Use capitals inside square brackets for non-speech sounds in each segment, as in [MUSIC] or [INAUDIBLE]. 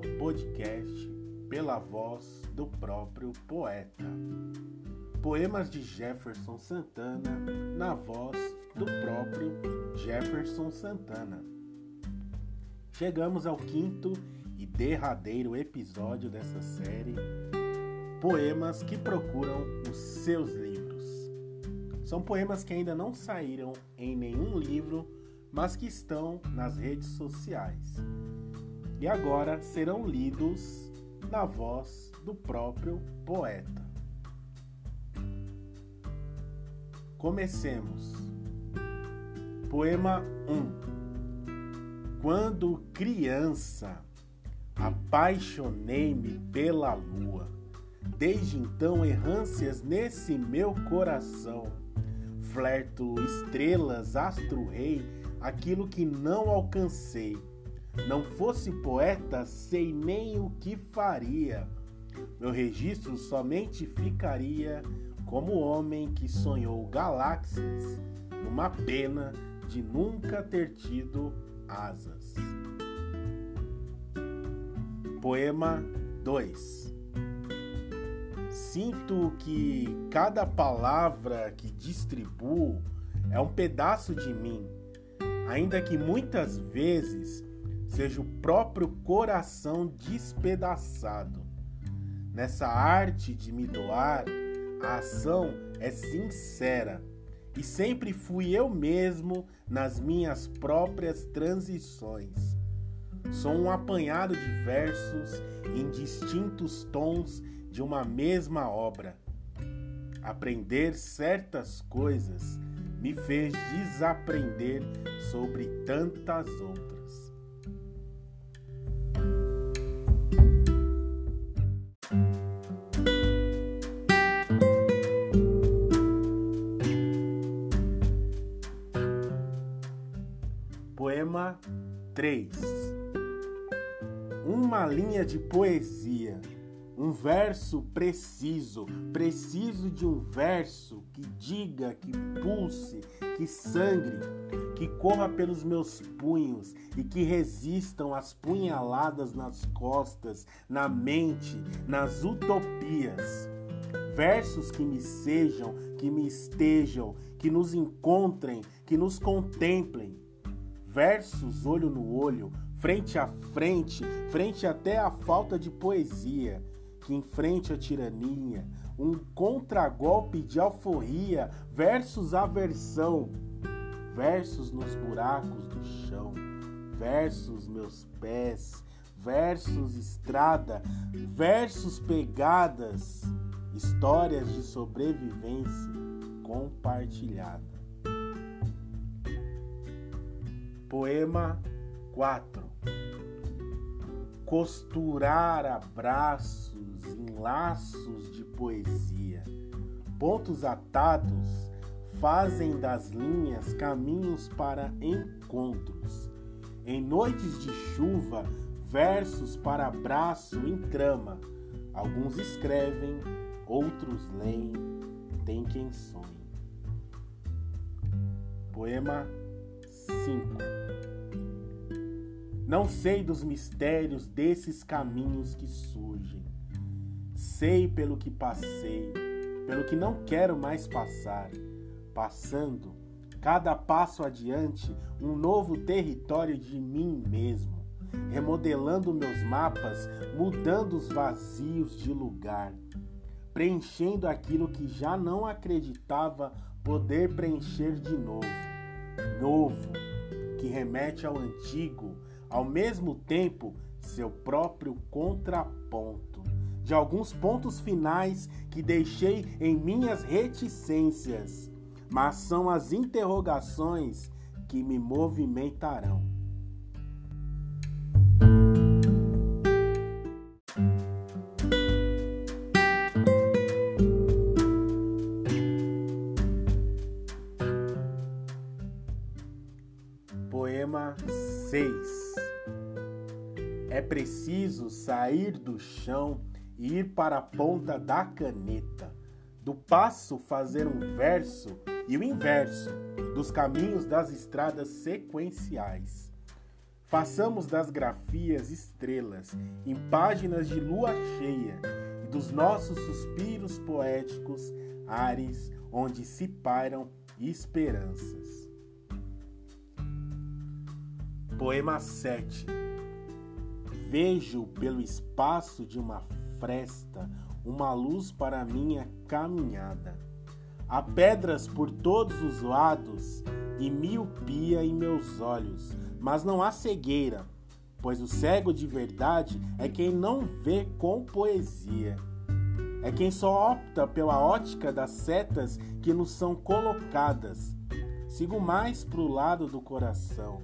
ao podcast Pela Voz do próprio poeta. Poemas de Jefferson Santana na voz do próprio Jefferson Santana. Chegamos ao quinto e derradeiro episódio dessa série, Poemas que procuram os seus livros. São poemas que ainda não saíram em nenhum livro, mas que estão nas redes sociais e agora serão lidos na voz do próprio poeta. Comecemos. Poema 1 Quando criança, apaixonei-me pela lua. Desde então, errâncias nesse meu coração. Flerto estrelas, astro-rei, aquilo que não alcancei não fosse poeta, sei nem o que faria. Meu registro somente ficaria como homem que sonhou galáxias numa pena de nunca ter tido asas. Poema 2 Sinto que cada palavra que distribuo é um pedaço de mim, ainda que muitas vezes seja o próprio coração despedaçado. Nessa arte de me doar, a ação é sincera e sempre fui eu mesmo nas minhas próprias transições. Sou um apanhado de versos em distintos tons de uma mesma obra. Aprender certas coisas me fez desaprender sobre tantas outras. 3 Uma linha de poesia, um verso preciso, preciso de um verso que diga, que pulse, que sangre, que corra pelos meus punhos e que resistam às punhaladas nas costas, na mente, nas utopias. Versos que me sejam, que me estejam, que nos encontrem, que nos contemplem versos olho no olho, frente a frente, frente até à falta de poesia, que enfrente a tirania, um contragolpe de alforria, versos aversão, versos nos buracos do chão, versos meus pés, versos estrada, versos pegadas, histórias de sobrevivência compartilhada. Poema 4 Costurar abraços em laços de poesia. Pontos atados fazem das linhas caminhos para encontros. Em noites de chuva, versos para abraço em trama. Alguns escrevem, outros leem, tem quem sonhe. Poema 5 não sei dos mistérios desses caminhos que surgem. Sei pelo que passei, pelo que não quero mais passar. Passando, cada passo adiante, um novo território de mim mesmo. Remodelando meus mapas, mudando os vazios de lugar. Preenchendo aquilo que já não acreditava poder preencher de novo. Novo, que remete ao antigo ao mesmo tempo seu próprio contraponto, de alguns pontos finais que deixei em minhas reticências, mas são as interrogações que me movimentarão. Preciso sair do chão e ir para a ponta da caneta. Do passo fazer um verso e o inverso dos caminhos das estradas sequenciais. Façamos das grafias estrelas em páginas de lua cheia e dos nossos suspiros poéticos ares onde se pairam esperanças. Poema 7 Vejo pelo espaço de uma fresta uma luz para minha caminhada. Há pedras por todos os lados e miopia em meus olhos, mas não há cegueira, pois o cego de verdade é quem não vê com poesia. É quem só opta pela ótica das setas que nos são colocadas. Sigo mais para o lado do coração.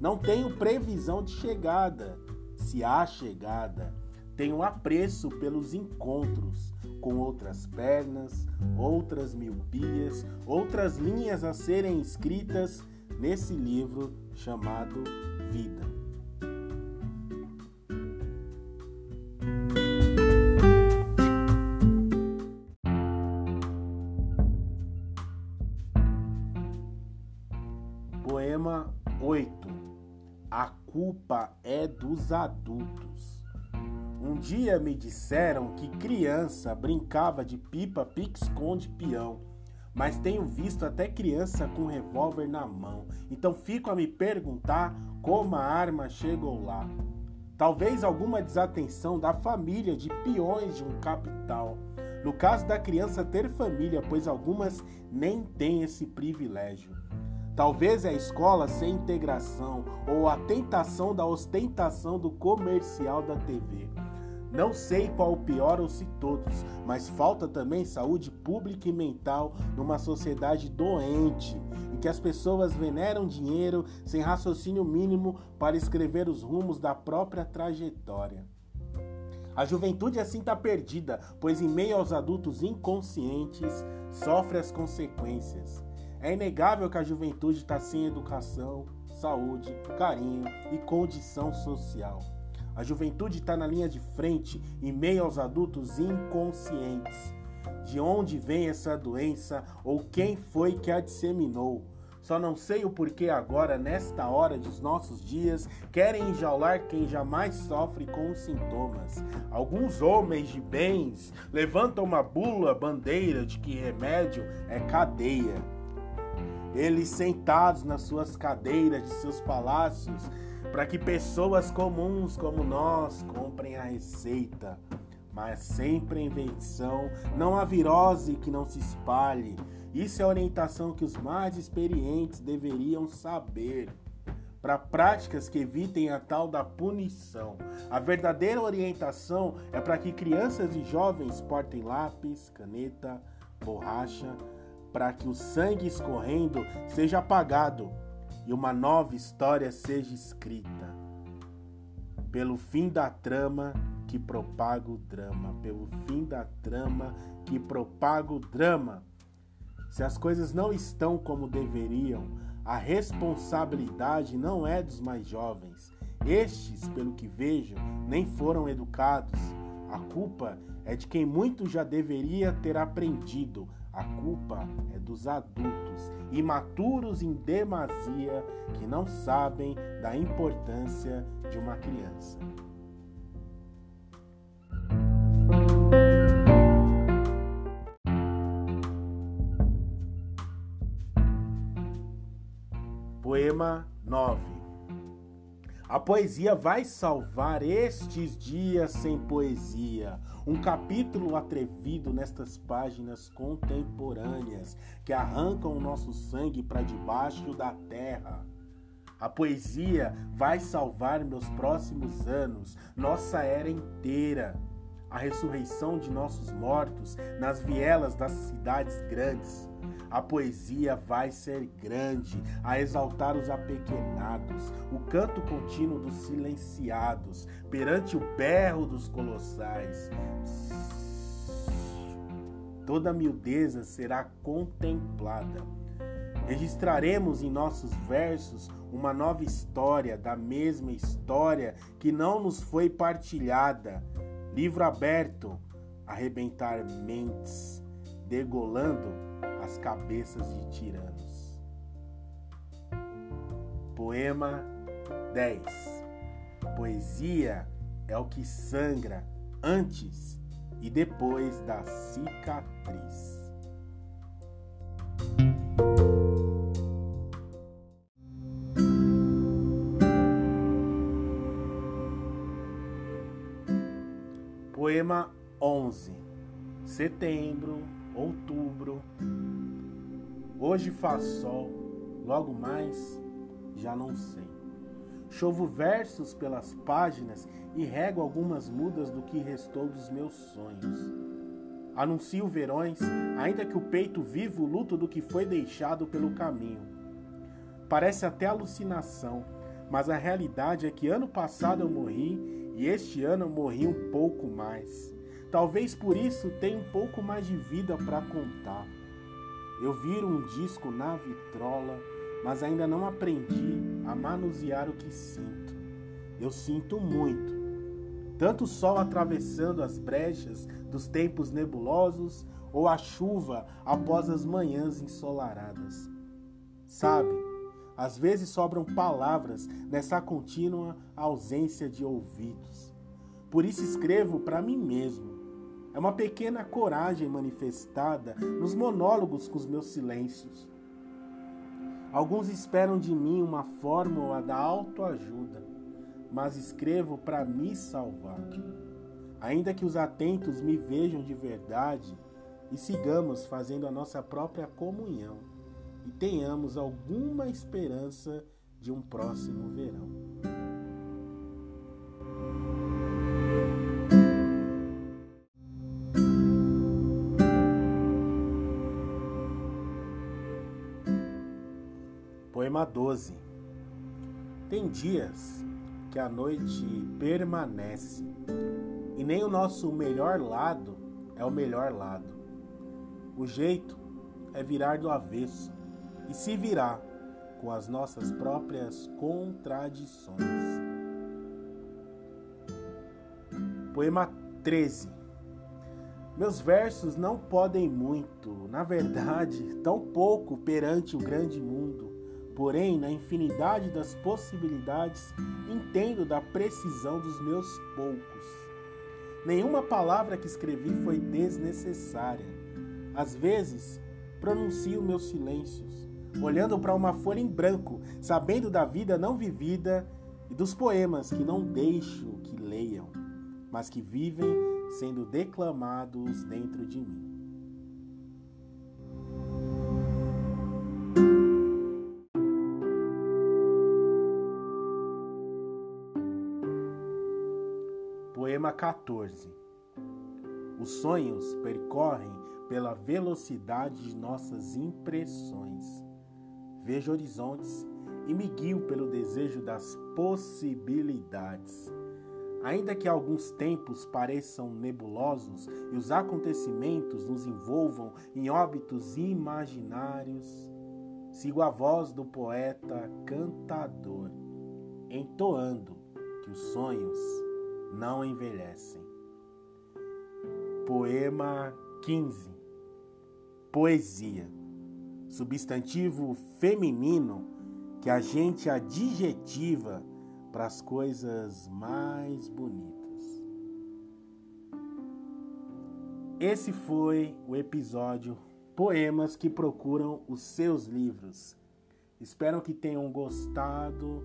Não tenho previsão de chegada, se há chegada. Tenho apreço pelos encontros com outras pernas, outras miopias, outras linhas a serem escritas nesse livro chamado Vida. Poema 8 A culpa é dos adultos. Um dia me disseram que criança brincava de pipa, pique-esconde, peão. Mas tenho visto até criança com revólver na mão. Então fico a me perguntar como a arma chegou lá. Talvez alguma desatenção da família de peões de um capital. No caso da criança ter família, pois algumas nem têm esse privilégio. Talvez a escola sem integração ou a tentação da ostentação do comercial da TV. Não sei qual o pior ou se todos, mas falta também saúde pública e mental numa sociedade doente, em que as pessoas veneram dinheiro sem raciocínio mínimo para escrever os rumos da própria trajetória. A juventude assim está perdida, pois em meio aos adultos inconscientes sofre as consequências. É inegável que a juventude está sem educação, saúde, carinho e condição social. A juventude está na linha de frente em meio aos adultos inconscientes. De onde vem essa doença ou quem foi que a disseminou? Só não sei o porquê agora, nesta hora dos nossos dias, querem enjaular quem jamais sofre com os sintomas. Alguns homens de bens levantam uma bula bandeira de que remédio é cadeia. Eles sentados nas suas cadeiras de seus palácios para que pessoas comuns como nós comprem a receita, mas sempre a invenção, não a virose que não se espalhe. Isso é a orientação que os mais experientes deveriam saber. Para práticas que evitem a tal da punição. A verdadeira orientação é para que crianças e jovens portem lápis, caneta, borracha, para que o sangue escorrendo seja apagado e uma nova história seja escrita. Pelo fim da trama que propaga o drama, pelo fim da trama que propaga o drama. Se as coisas não estão como deveriam, a responsabilidade não é dos mais jovens. Estes, pelo que vejo, nem foram educados. A culpa é de quem muito já deveria ter aprendido a culpa é dos adultos, imaturos em demasia, que não sabem da importância de uma criança. Poema 9 a poesia vai salvar estes dias sem poesia. Um capítulo atrevido nestas páginas contemporâneas que arrancam o nosso sangue para debaixo da terra. A poesia vai salvar meus próximos anos, nossa era inteira. A ressurreição de nossos mortos nas vielas das cidades grandes a poesia vai ser grande, a exaltar os apequenados, o canto contínuo dos silenciados, perante o berro dos colossais. Toda miudeza será contemplada. Registraremos em nossos versos uma nova história da mesma história que não nos foi partilhada. Livro aberto, arrebentar mentes, degolando as cabeças de tiranos. Poema 10. Poesia é o que sangra antes e depois da cicatriz. Poema 11. Setembro, outubro. Hoje faz sol, logo mais já não sei. Chovo versos pelas páginas e rego algumas mudas do que restou dos meus sonhos. Anuncio verões, ainda que o peito vivo o luto do que foi deixado pelo caminho. Parece até alucinação, mas a realidade é que ano passado eu morri e este ano eu morri um pouco mais. Talvez por isso tenha um pouco mais de vida para contar. Eu viro um disco na vitrola mas ainda não aprendi a manusear o que sinto. Eu sinto muito. Tanto o sol atravessando as brechas dos tempos nebulosos ou a chuva após as manhãs ensolaradas. Sabe, às vezes sobram palavras nessa contínua ausência de ouvidos. Por isso escrevo para mim mesmo. É uma pequena coragem manifestada nos monólogos com os meus silêncios Alguns esperam de mim uma fórmula da autoajuda, mas escrevo para me salvar. Ainda que os atentos me vejam de verdade e sigamos fazendo a nossa própria comunhão e tenhamos alguma esperança de um próximo verão. Poema 12 Tem dias que a noite permanece e nem o nosso melhor lado é o melhor lado. O jeito é virar do avesso e se virar com as nossas próprias contradições. Poema 13 Meus versos não podem muito, na verdade, [LAUGHS] tão pouco perante o grande mundo Porém, na infinidade das possibilidades, entendo da precisão dos meus poucos. Nenhuma palavra que escrevi foi desnecessária. Às vezes, pronuncio meus silêncios, olhando para uma folha em branco, sabendo da vida não vivida e dos poemas que não deixo que leiam, mas que vivem sendo declamados dentro de mim. Poema 14 Os sonhos percorrem pela velocidade de nossas impressões. Vejo horizontes e me guio pelo desejo das possibilidades. Ainda que alguns tempos pareçam nebulosos e os acontecimentos nos envolvam em óbitos imaginários, sigo a voz do poeta cantador, entoando que os sonhos não envelhecem. Poema 15 Poesia substantivo feminino que a gente adjetiva para as coisas mais bonitas. Esse foi o episódio Poemas que procuram os seus livros. Espero que tenham gostado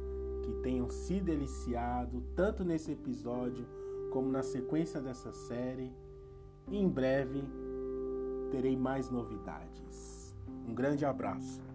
que tenham se deliciado tanto nesse episódio como na sequência dessa série. Em breve terei mais novidades. Um grande abraço.